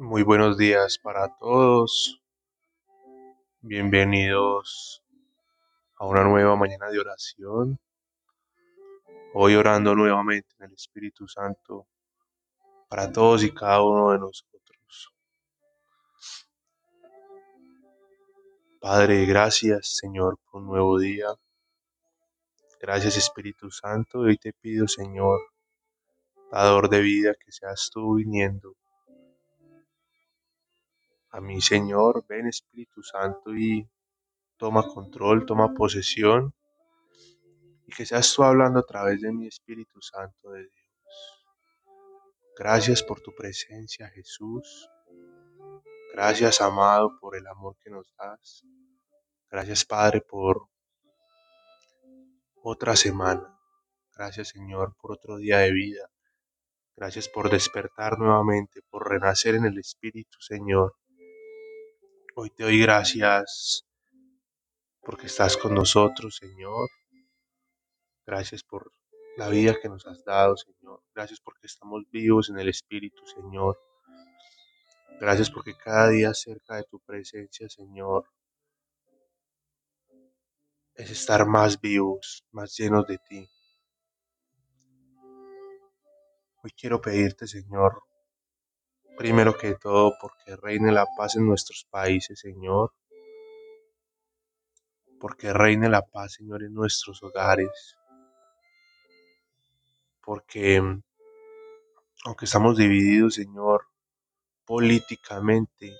Muy buenos días para todos. Bienvenidos a una nueva mañana de oración. Hoy orando nuevamente en el Espíritu Santo para todos y cada uno de nosotros. Padre, gracias Señor por un nuevo día. Gracias Espíritu Santo. Hoy te pido Señor, dador de vida, que seas tú viniendo a mi Señor, ven Espíritu Santo y toma control, toma posesión y que seas tú hablando a través de mi Espíritu Santo de Dios. Gracias por tu presencia, Jesús. Gracias, amado, por el amor que nos das. Gracias, Padre, por otra semana. Gracias, Señor, por otro día de vida. Gracias por despertar nuevamente, por renacer en el Espíritu, Señor. Hoy te doy gracias porque estás con nosotros, Señor. Gracias por la vida que nos has dado, Señor. Gracias porque estamos vivos en el Espíritu, Señor. Gracias porque cada día cerca de tu presencia, Señor, es estar más vivos, más llenos de ti. Hoy quiero pedirte, Señor, primero que todo, porque reine la paz en nuestros países, Señor. Porque reine la paz, Señor, en nuestros hogares. Porque, aunque estamos divididos, Señor, políticamente,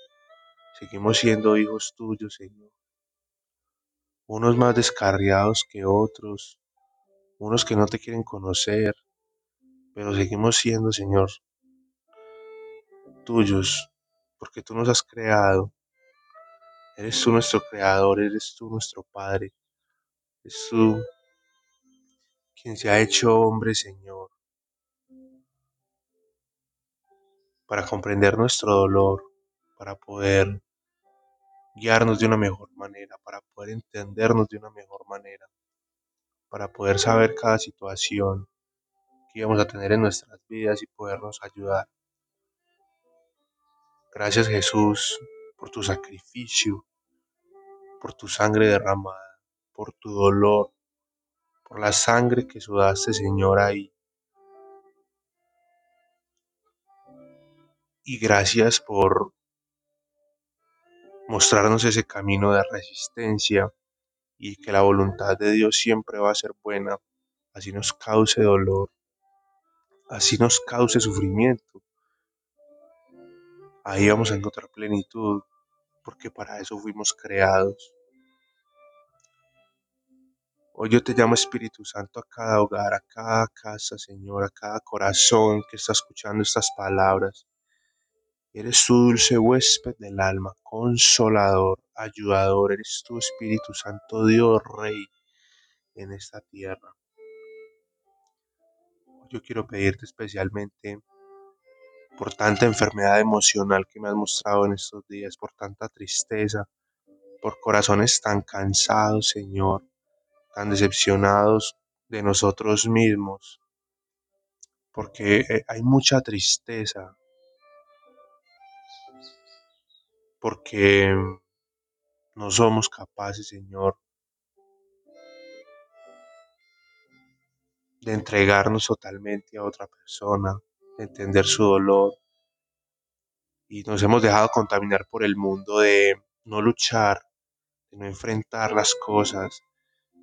seguimos siendo hijos tuyos, Señor. Unos más descarriados que otros, unos que no te quieren conocer, pero seguimos siendo, Señor, tuyos, porque tú nos has creado. Eres tú nuestro creador, eres tú nuestro Padre, eres tú quien se ha hecho hombre, Señor, para comprender nuestro dolor, para poder guiarnos de una mejor manera, para poder entendernos de una mejor manera, para poder saber cada situación que íbamos a tener en nuestras vidas y podernos ayudar. Gracias Jesús por tu sacrificio, por tu sangre derramada, por tu dolor, por la sangre que sudaste Señor ahí. Y gracias por mostrarnos ese camino de resistencia y que la voluntad de Dios siempre va a ser buena, así nos cause dolor, así nos cause sufrimiento. Ahí vamos a encontrar plenitud, porque para eso fuimos creados. Hoy yo te llamo Espíritu Santo a cada hogar, a cada casa, Señor, a cada corazón que está escuchando estas palabras. Eres tu dulce huésped del alma, consolador, ayudador. Eres tu Espíritu Santo, Dios Rey en esta tierra. Yo quiero pedirte especialmente por tanta enfermedad emocional que me has mostrado en estos días, por tanta tristeza, por corazones tan cansados, Señor, tan decepcionados de nosotros mismos, porque eh, hay mucha tristeza, porque no somos capaces, Señor, de entregarnos totalmente a otra persona, entender su dolor. Y nos hemos dejado contaminar por el mundo de no luchar, de no enfrentar las cosas.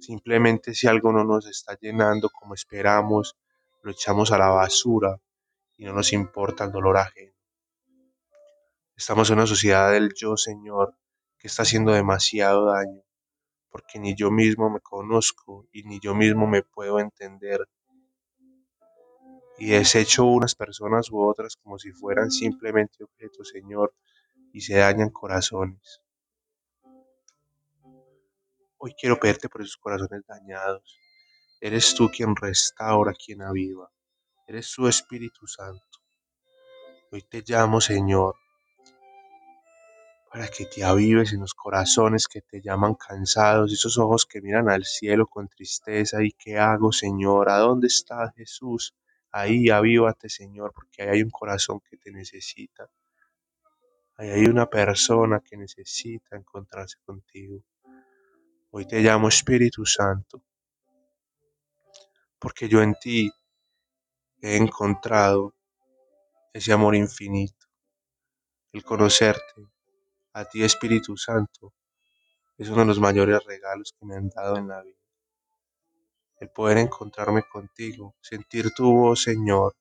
Simplemente si algo no nos está llenando como esperamos, lo echamos a la basura y no nos importa el dolor ajeno. Estamos en una sociedad del yo, Señor, que está haciendo demasiado daño, porque ni yo mismo me conozco y ni yo mismo me puedo entender. Y desecho unas personas u otras como si fueran simplemente objetos, Señor, y se dañan corazones. Hoy quiero pedirte por esos corazones dañados. Eres tú quien restaura, quien aviva. Eres tu Espíritu Santo. Hoy te llamo, Señor, para que te avives en los corazones que te llaman cansados, esos ojos que miran al cielo con tristeza. ¿Y qué hago, Señor? ¿A dónde está Jesús? Ahí avívate, Señor, porque ahí hay un corazón que te necesita. Ahí hay una persona que necesita encontrarse contigo. Hoy te llamo Espíritu Santo, porque yo en ti he encontrado ese amor infinito. El conocerte a ti, Espíritu Santo, es uno de los mayores regalos que me han dado en la vida. El poder encontrarme contigo, sentir tu voz, Señor,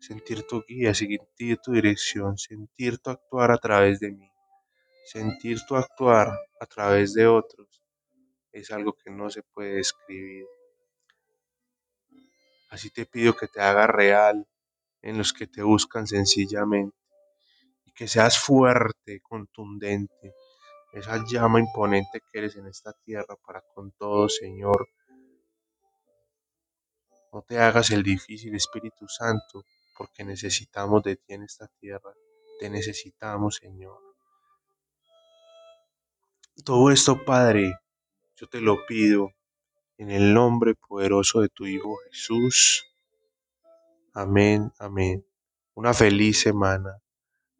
sentir tu guía, sentir tu dirección, sentir tu actuar a través de mí, sentir tu actuar a través de otros, es algo que no se puede describir. Así te pido que te hagas real en los que te buscan sencillamente y que seas fuerte, contundente, esa llama imponente que eres en esta tierra para con todo, Señor. No te hagas el difícil, Espíritu Santo, porque necesitamos de ti en esta tierra. Te necesitamos, Señor. Todo esto, Padre, yo te lo pido en el nombre poderoso de tu Hijo Jesús. Amén, amén. Una feliz semana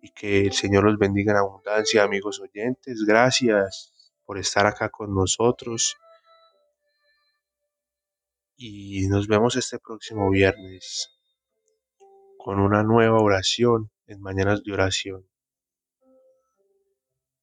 y que el Señor los bendiga en abundancia, amigos oyentes. Gracias por estar acá con nosotros. Y nos vemos este próximo viernes con una nueva oración en Mañanas de Oración.